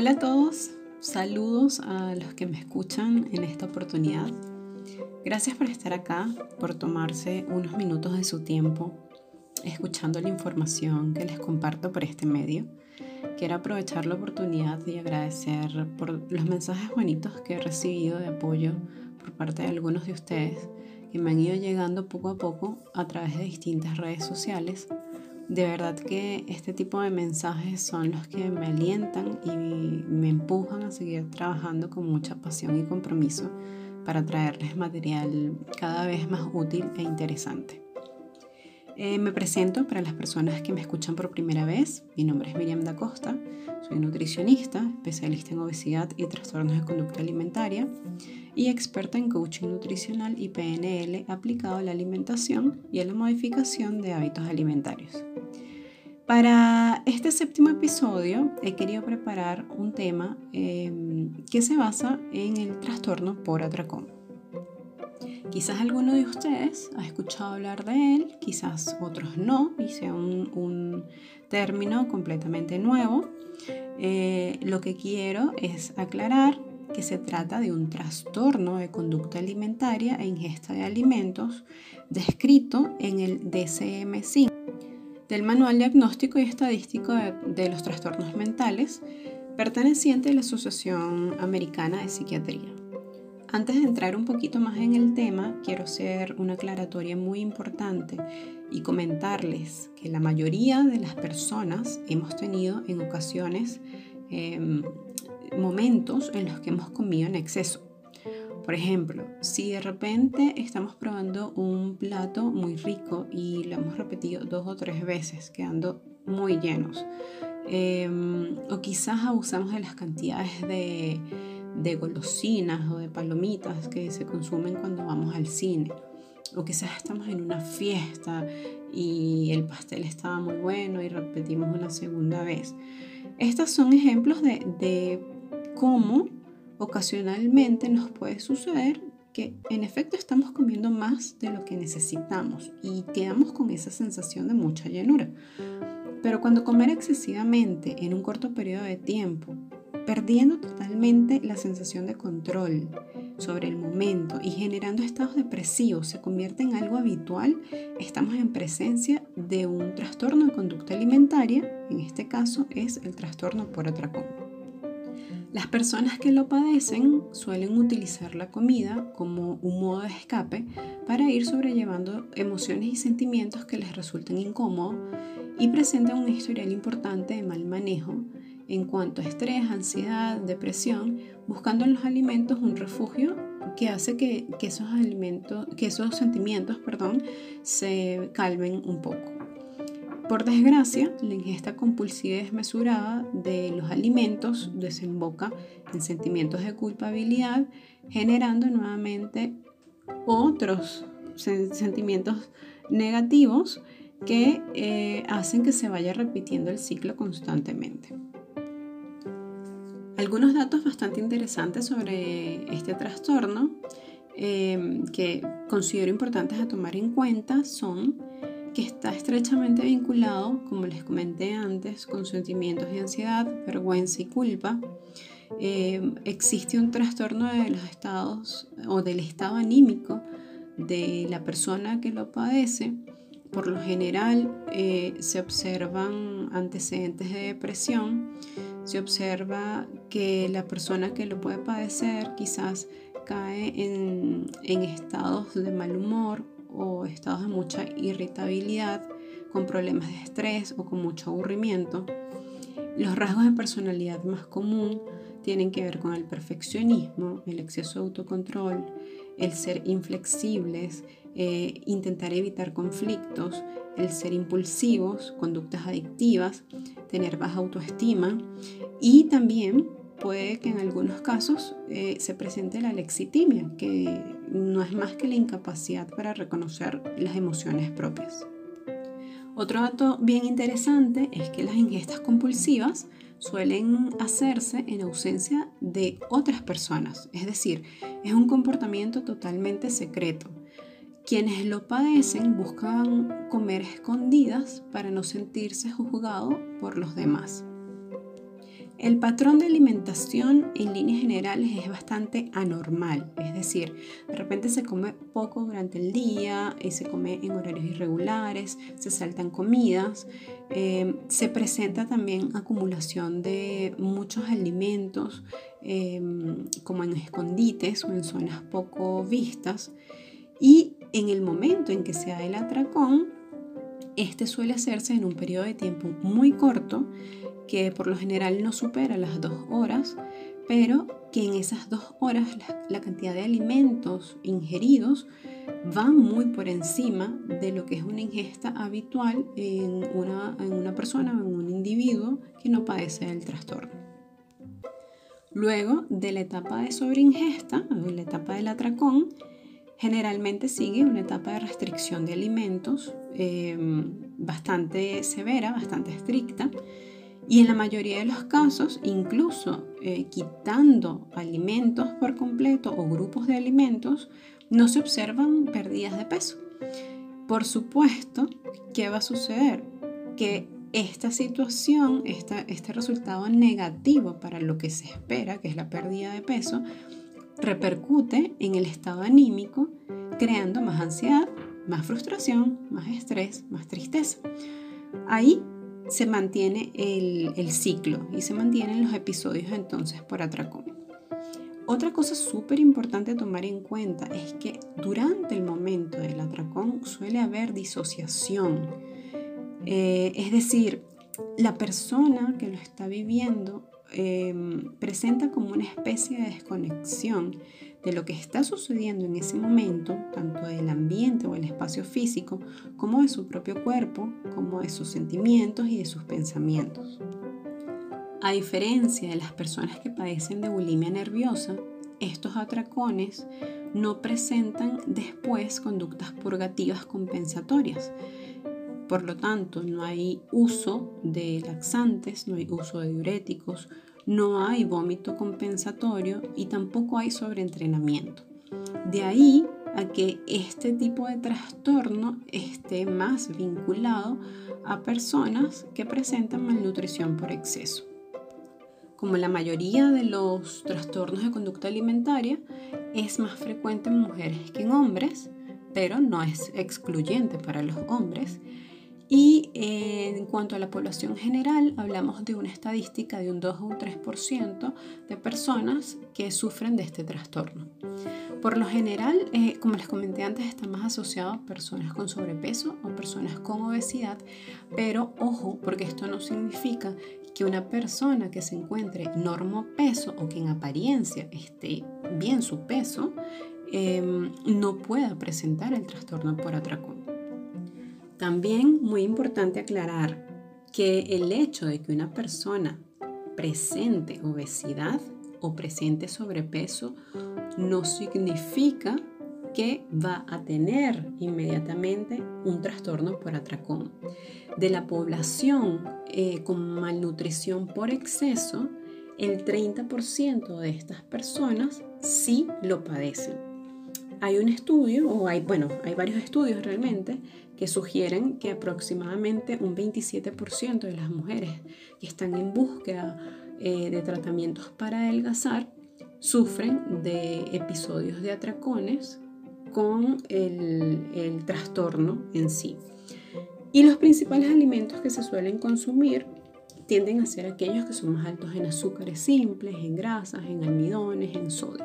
Hola a todos, saludos a los que me escuchan en esta oportunidad. Gracias por estar acá, por tomarse unos minutos de su tiempo escuchando la información que les comparto por este medio. Quiero aprovechar la oportunidad y agradecer por los mensajes bonitos que he recibido de apoyo por parte de algunos de ustedes que me han ido llegando poco a poco a través de distintas redes sociales. De verdad que este tipo de mensajes son los que me alientan y me empujan a seguir trabajando con mucha pasión y compromiso para traerles material cada vez más útil e interesante. Eh, me presento para las personas que me escuchan por primera vez. Mi nombre es Miriam da Costa, soy nutricionista, especialista en obesidad y trastornos de conducta alimentaria y experta en coaching nutricional y PNL aplicado a la alimentación y a la modificación de hábitos alimentarios. Para este séptimo episodio he querido preparar un tema em, que se basa en el trastorno por atracón. Quizás alguno de ustedes ha escuchado hablar de él, quizás otros no, y sea un, término completamente nuevo. Eh, lo que quiero es aclarar que se trata de un trastorno de conducta alimentaria e ingesta de alimentos descrito en el DCM-5 del Manual Diagnóstico y Estadístico de los Trastornos Mentales, perteneciente a la Asociación Americana de Psiquiatría. Antes de entrar un poquito más en el tema, quiero hacer una aclaratoria muy importante y comentarles que la mayoría de las personas hemos tenido en ocasiones em, momentos en los que hemos comido en exceso. Por ejemplo, si de repente estamos probando un plato muy rico y lo hemos repetido dos o tres veces, quedando muy llenos, em, o quizás abusamos de las cantidades de de golosinas o de palomitas que se consumen cuando vamos al cine. O quizás estamos en una fiesta y el pastel estaba muy bueno y repetimos una segunda vez. Estos son ejemplos de, de cómo ocasionalmente nos puede suceder que en efecto estamos comiendo más de lo que necesitamos y quedamos con esa sensación de mucha llenura. Pero cuando comer excesivamente en un corto periodo de tiempo perdiendo totalmente la sensación de control sobre el momento y generando estados depresivos se convierte en algo habitual, estamos en presencia de un trastorno de conducta alimentaria, en este caso es el trastorno por atracón. Las personas que lo padecen suelen utilizar la comida como un modo de escape para ir sobrellevando emociones y sentimientos que les resulten incómodos y presentan un historial importante de mal manejo en cuanto a estrés, ansiedad, depresión, buscando en los alimentos un refugio que hace que, esos alimentos, que esos sentimientos, perdón, se calmen un poco. Por desgracia, la ingesta compulsiva y desmesurada de los alimentos desemboca en sentimientos de culpabilidad, generando nuevamente otros sentimientos negativos que eh, hacen que se vaya repitiendo el ciclo constantemente. Algunos datos bastante interesantes sobre este trastorno em, que considero importantes a tomar en cuenta son que está estrechamente vinculado, como les comenté antes, con sentimientos de ansiedad, vergüenza y culpa. Em, existe un trastorno de los estados o del estado anímico de la persona que lo padece. Por lo general eh, se observan antecedentes de depresión se observa que la persona que lo puede padecer quizás cae en, estados de mal humor o estados de mucha irritabilidad, con problemas de estrés o con mucho aburrimiento. Los rasgos de personalidad más común tienen que ver con el perfeccionismo, el exceso de autocontrol, el ser inflexibles, eh, intentar evitar conflictos, el ser impulsivos, conductas adictivas, tener baja autoestima y también puede que en algunos casos eh, se presente la lexitimia, que no es más que la incapacidad para reconocer las emociones propias. Otro dato bien interesante es que las ingestas compulsivas suelen hacerse en ausencia de otras personas, es decir, es un comportamiento totalmente secreto. Quienes lo padecen buscan comer escondidas para no sentirse juzgado por los demás. El patrón de alimentación en líneas generales es bastante anormal, es decir, de repente se come poco durante el día, y se come en horarios irregulares, se saltan comidas, eh, se presenta también acumulación de muchos alimentos eh, como en escondites o en zonas poco vistas y en el momento en que se da el atracón, este suele hacerse en un periodo de tiempo muy corto que por lo general no supera las dos horas, pero que en esas dos horas la, cantidad de alimentos ingeridos va muy por encima de lo que es una ingesta habitual en una, en una persona o en un individuo que no padece del trastorno. Luego de la etapa de sobreingesta, la etapa del atracón, generalmente sigue una etapa de restricción de alimentos em, bastante severa, bastante estricta, y en la mayoría de los casos, incluso eh, quitando alimentos por completo o grupos de alimentos, no se observan pérdidas de peso. Por supuesto, ¿qué va a suceder? Que esta situación, este resultado negativo para lo que se espera, que es la pérdida de peso, repercute en el estado anímico, creando más ansiedad, más frustración, más estrés, más tristeza. Ahí se mantiene el, ciclo y se mantienen los episodios entonces por atracón. Otra cosa súper importante tomar en cuenta es que durante el momento del atracón suele haber disociación. Eh, es decir, la persona que lo está viviendo em, presenta como una especie de desconexión de lo que está sucediendo en ese momento, tanto del ambiente o el espacio físico, como de su propio cuerpo, como de sus sentimientos y de sus pensamientos. A diferencia de las personas que padecen de bulimia nerviosa, estos atracones no presentan después conductas purgativas compensatorias. Por lo tanto, no hay uso de laxantes, no hay uso de diuréticos, no hay vómito compensatorio y tampoco hay sobreentrenamiento. De ahí a que este tipo de trastorno esté más vinculado a personas que presentan malnutrición por exceso. Como la mayoría de los trastornos de conducta alimentaria, es más frecuente en mujeres que en hombres, pero no es excluyente para los hombres y eh, en cuanto a la población general, hablamos de una estadística de un 2 o un 3% de personas que sufren de este trastorno. Por lo general, eh, como les comenté antes, está más asociado a personas con sobrepeso o personas con obesidad, pero ojo, porque esto no significa que una persona que se encuentre normo peso o que en apariencia esté bien su peso, em, no pueda presentar el trastorno por atracón. También muy importante aclarar que el hecho de que una persona presente obesidad o presente sobrepeso no significa que va a tener inmediatamente un trastorno por atracón. De la población eh, con malnutrición por exceso, el 30% de estas personas sí lo padecen. Hay un estudio, o hay, bueno, hay varios estudios realmente, que sugieren que aproximadamente un 27% de las mujeres que están en búsqueda eh, de tratamientos para adelgazar sufren de episodios de atracones con el, el trastorno en sí. Y los principales alimentos que se suelen consumir tienden a ser aquellos que son más altos en azúcares simples, en grasas, en almidones, en sodio.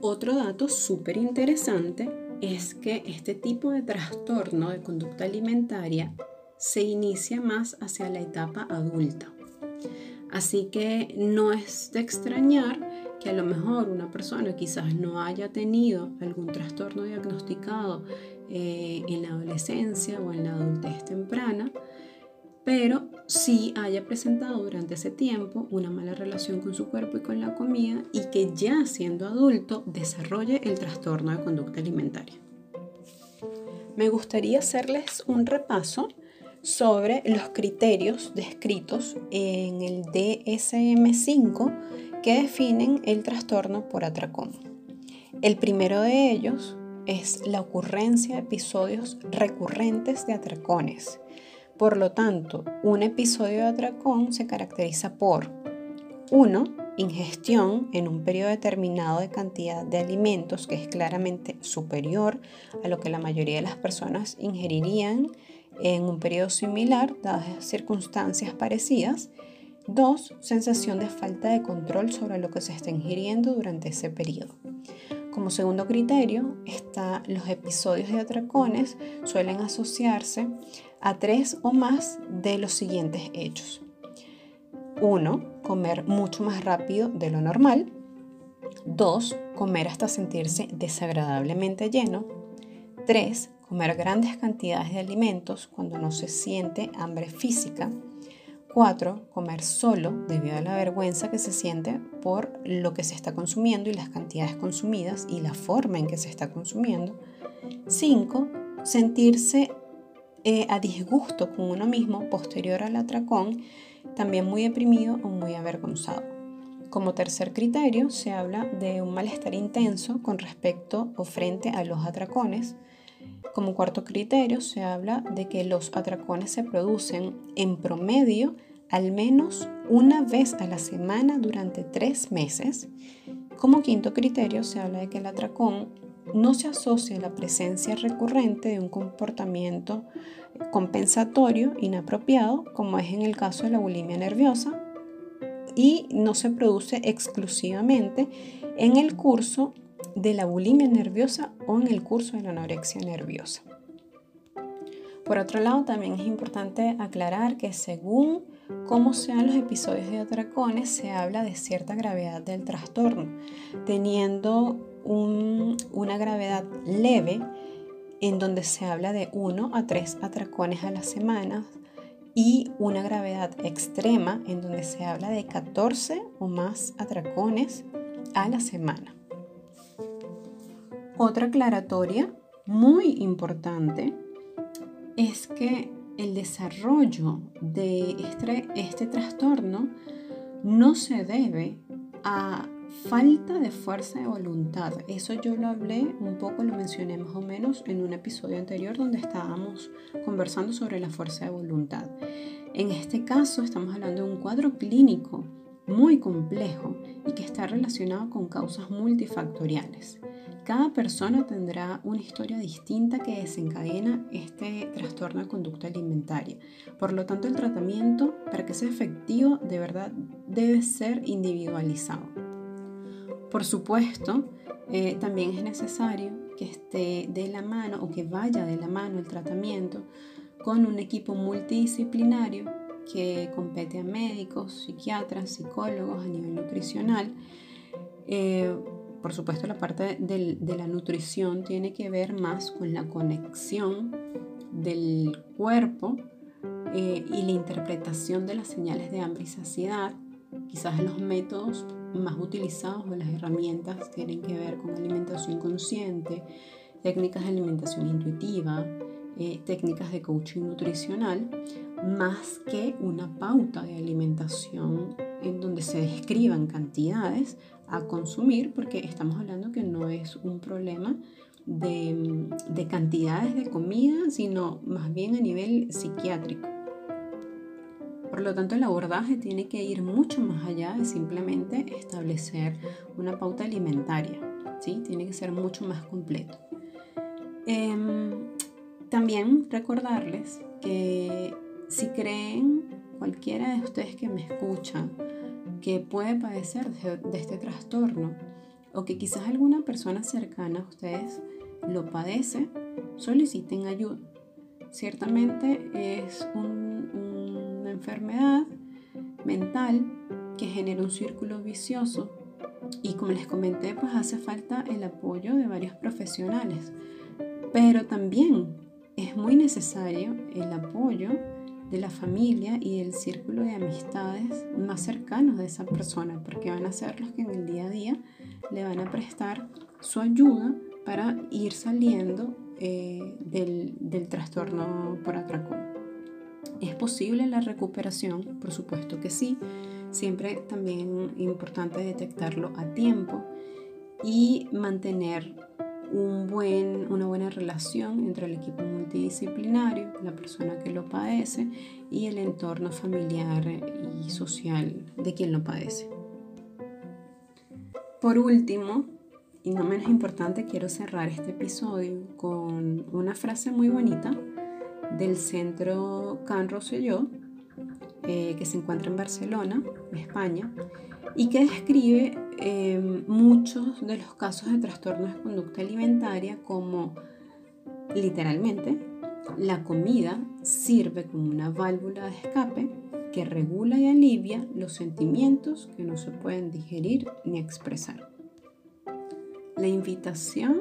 Otro dato súper interesante es que este tipo de trastorno de conducta alimentaria se inicia más hacia la etapa adulta. Así que no es de extrañar que a lo mejor una persona quizás no haya tenido algún trastorno diagnosticado eh, en la adolescencia o en la adultez temprana, pero sí haya presentado durante ese tiempo una mala relación con su cuerpo y con la comida y que ya siendo adulto desarrolle el trastorno de conducta alimentaria. Me gustaría hacerles un repaso sobre los criterios descritos en el DSM5 que definen el trastorno por atracón. El primero de ellos es la ocurrencia de episodios recurrentes de atracones Por lo tanto, un episodio de atracón se caracteriza por 1. Ingestión en un periodo determinado de cantidad de alimentos que es claramente superior a lo que la mayoría de las personas ingerirían en un periodo similar, dadas circunstancias parecidas. 2. Sensación de falta de control sobre lo que se está ingiriendo durante ese periodo. Como segundo criterio, está, los episodios de atracones suelen asociarse a tres o más de los siguientes hechos. Uno, Comer mucho más rápido de lo normal. Dos, Comer hasta sentirse desagradablemente lleno. Tres, Comer grandes cantidades de alimentos cuando no se siente hambre física. 4. Comer solo debido a la vergüenza que se siente por lo que se está consumiendo y las cantidades consumidas y la forma en que se está consumiendo. 5. Sentirse eh, a disgusto con uno mismo posterior al atracón, también muy deprimido o muy avergonzado. Como tercer criterio, se habla de un malestar intenso con respecto o frente a los atracones. Como cuarto criterio, se habla de que los atracones se producen en promedio al menos una vez a la semana durante tres meses. Como quinto criterio, se habla de que el atracón no se asocia la presencia recurrente de un comportamiento compensatorio inapropiado, como es en el caso de la bulimia nerviosa, y no se produce exclusivamente en el curso de la bulimia nerviosa o en el curso de la anorexia nerviosa. Por otro lado, también es importante aclarar que según cómo sean los episodios de atracones, se habla de cierta gravedad del trastorno, teniendo una gravedad leve en donde se habla de 1 a 3 atracones a la semana y una gravedad extrema en donde se habla de 14 o más atracones a la semana. Otra aclaratoria muy importante es que el desarrollo de este, este trastorno no se debe a falta de fuerza de voluntad. Eso yo lo hablé un poco, lo mencioné más o menos en un episodio anterior donde estábamos conversando sobre la fuerza de voluntad. En este caso estamos hablando de un cuadro clínico muy complejo y que está relacionado con causas multifactoriales. Cada persona tendrá una historia distinta que desencadena este trastorno de conducta alimentaria. Por lo tanto, el tratamiento, para que sea efectivo, de verdad debe ser individualizado. Por supuesto, eh, también es necesario que esté de la mano o que vaya de la mano el tratamiento con un equipo multidisciplinario que compete a médicos, psiquiatras, psicólogos a nivel nutricional. Eh, por supuesto, la parte de la nutrición tiene que ver más con la conexión del cuerpo eh, y la interpretación de las señales de hambre y saciedad. Quizás los métodos más utilizados o las herramientas tienen que ver con alimentación consciente, técnicas de alimentación intuitiva, eh, técnicas de coaching nutricional, más que una pauta de alimentación en donde se describan cantidades a consumir, porque estamos hablando que no es un problema de, de cantidades de comida, sino más bien a nivel psiquiátrico. Por lo tanto, el abordaje tiene que ir mucho más allá de simplemente establecer una pauta alimentaria, ¿sí? tiene que ser mucho más completo. Em, también recordarles que si creen, cualquiera de ustedes que me escuchan, que puede padecer de este trastorno o que quizás alguna persona cercana a ustedes lo padece, soliciten ayuda. Ciertamente es una enfermedad mental que genera un círculo vicioso y como les comenté, pues hace falta el apoyo de varios profesionales. Pero también es muy necesario el apoyo de la familia y del círculo de amistades más cercanos de esa persona, porque van a ser los que en el día a día le van a prestar su ayuda para ir saliendo eh, del, del trastorno por atracón. ¿Es posible la recuperación? Por supuesto que sí. Siempre también importante detectarlo a tiempo y mantener un buen, una buena relación entre el equipo multidisciplinario, la persona que lo padece y el entorno familiar y social de quien lo padece. Por último, y no menos importante, quiero cerrar este episodio con una frase muy bonita del centro Can Rosselló, eh, que se encuentra en Barcelona, España, y que describe eh, muchos de los casos de trastornos de conducta alimentaria como literalmente la comida sirve como una válvula de escape que regula y alivia los sentimientos que no se pueden digerir ni expresar. La invitación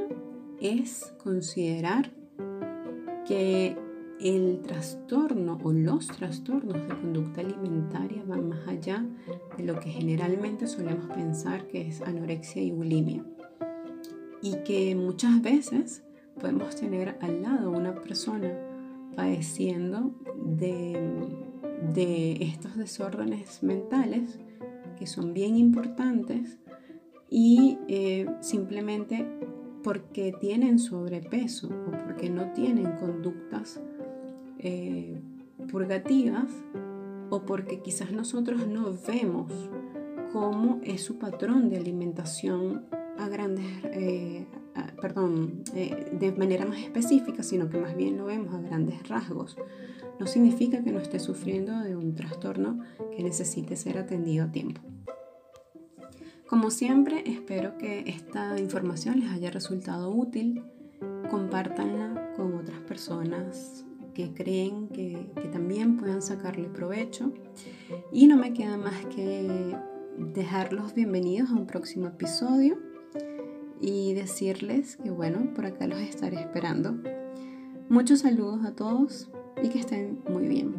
es considerar que el trastorno o los trastornos de conducta alimentaria van más allá de lo que generalmente solemos pensar que es anorexia y bulimia. Y que muchas veces podemos tener al lado una persona padeciendo de, estos desórdenes mentales que son bien importantes y eh, simplemente porque tienen sobrepeso o porque no tienen conductas eh, purgativas o porque quizás nosotros no vemos cómo es su patrón de alimentación a grandes, eh, perdón, eh, de manera más específica, sino que más bien lo vemos a grandes rasgos. No significa que no esté sufriendo de un trastorno que necesite ser atendido a tiempo. Como siempre, espero que esta información les haya resultado útil. Compártanla con otras personas que creen que, también puedan sacarle provecho. Y no me queda más que dejarlos bienvenidos a un próximo episodio y decirles que bueno, por acá los estaré esperando. Muchos saludos a todos y que estén muy bien.